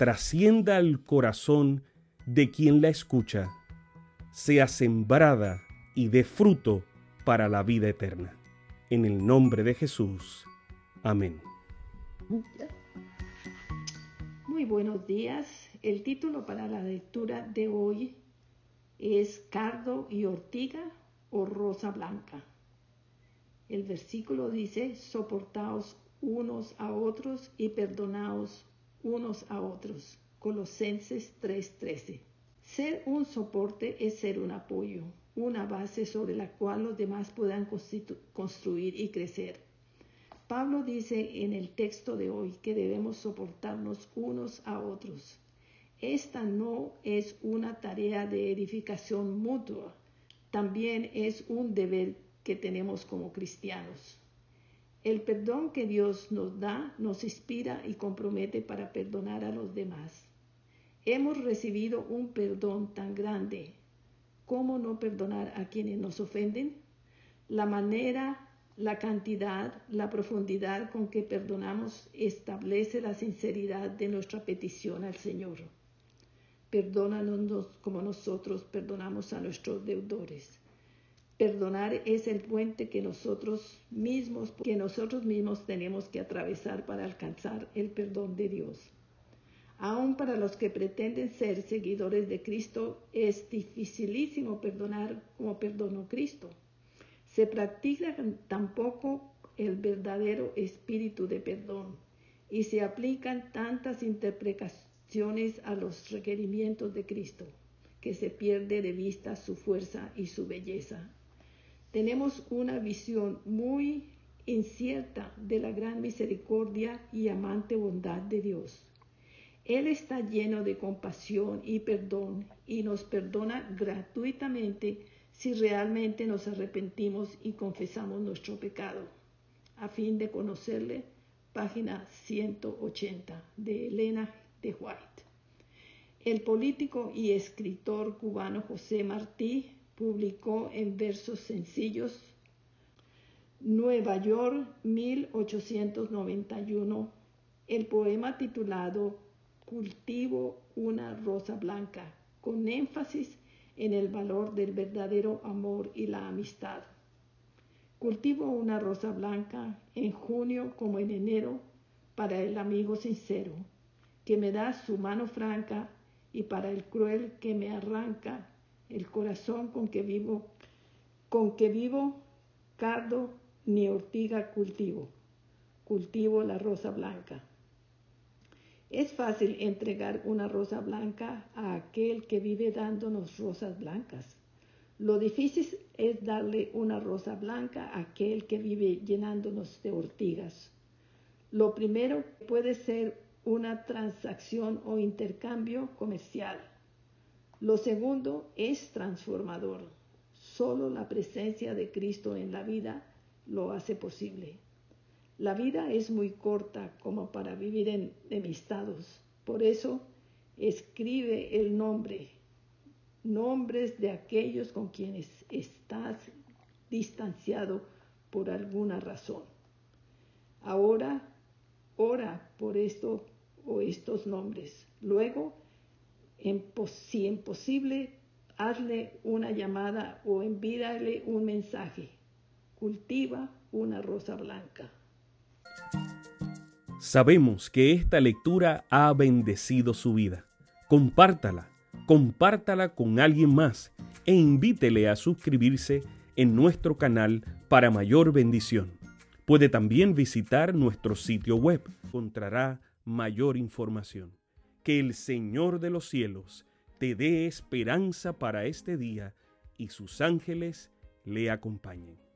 trascienda al corazón de quien la escucha, sea sembrada y dé fruto para la vida eterna. En el nombre de Jesús. Amén. Muy buenos días. El título para la lectura de hoy es Cardo y Ortiga o Rosa Blanca. El versículo dice, soportaos unos a otros y perdonaos unos a otros. Colosenses 3:13. Ser un soporte es ser un apoyo, una base sobre la cual los demás puedan construir y crecer. Pablo dice en el texto de hoy que debemos soportarnos unos a otros. Esta no es una tarea de edificación mutua, también es un deber que tenemos como cristianos. El perdón que Dios nos da nos inspira y compromete para perdonar a los demás. Hemos recibido un perdón tan grande. ¿Cómo no perdonar a quienes nos ofenden? La manera, la cantidad, la profundidad con que perdonamos establece la sinceridad de nuestra petición al Señor. Perdónanos como nosotros perdonamos a nuestros deudores. Perdonar es el puente que nosotros mismos, que nosotros mismos tenemos que atravesar para alcanzar el perdón de Dios. Aún para los que pretenden ser seguidores de Cristo es dificilísimo perdonar como perdonó Cristo. Se practica tampoco el verdadero espíritu de perdón y se aplican tantas interpretaciones a los requerimientos de Cristo que se pierde de vista su fuerza y su belleza tenemos una visión muy incierta de la gran misericordia y amante bondad de Dios. Él está lleno de compasión y perdón y nos perdona gratuitamente si realmente nos arrepentimos y confesamos nuestro pecado. A fin de conocerle, página 180 de Elena de White. El político y escritor cubano José Martí publicó en versos sencillos Nueva York 1891 el poema titulado Cultivo una rosa blanca, con énfasis en el valor del verdadero amor y la amistad. Cultivo una rosa blanca en junio como en enero para el amigo sincero, que me da su mano franca y para el cruel que me arranca el corazón con que vivo, con que vivo, cardo ni ortiga cultivo, cultivo la rosa blanca. Es fácil entregar una rosa blanca a aquel que vive dándonos rosas blancas. Lo difícil es darle una rosa blanca a aquel que vive llenándonos de ortigas. Lo primero puede ser una transacción o intercambio comercial. Lo segundo es transformador. Solo la presencia de Cristo en la vida lo hace posible. La vida es muy corta como para vivir en enemistades. Por eso escribe el nombre, nombres de aquellos con quienes estás distanciado por alguna razón. Ahora ora por esto o estos nombres. Luego si es posible, hazle una llamada o envíale un mensaje. Cultiva una rosa blanca. Sabemos que esta lectura ha bendecido su vida. Compártala, compártala con alguien más e invítele a suscribirse en nuestro canal para mayor bendición. Puede también visitar nuestro sitio web. Encontrará mayor información. Que el Señor de los cielos te dé esperanza para este día y sus ángeles le acompañen.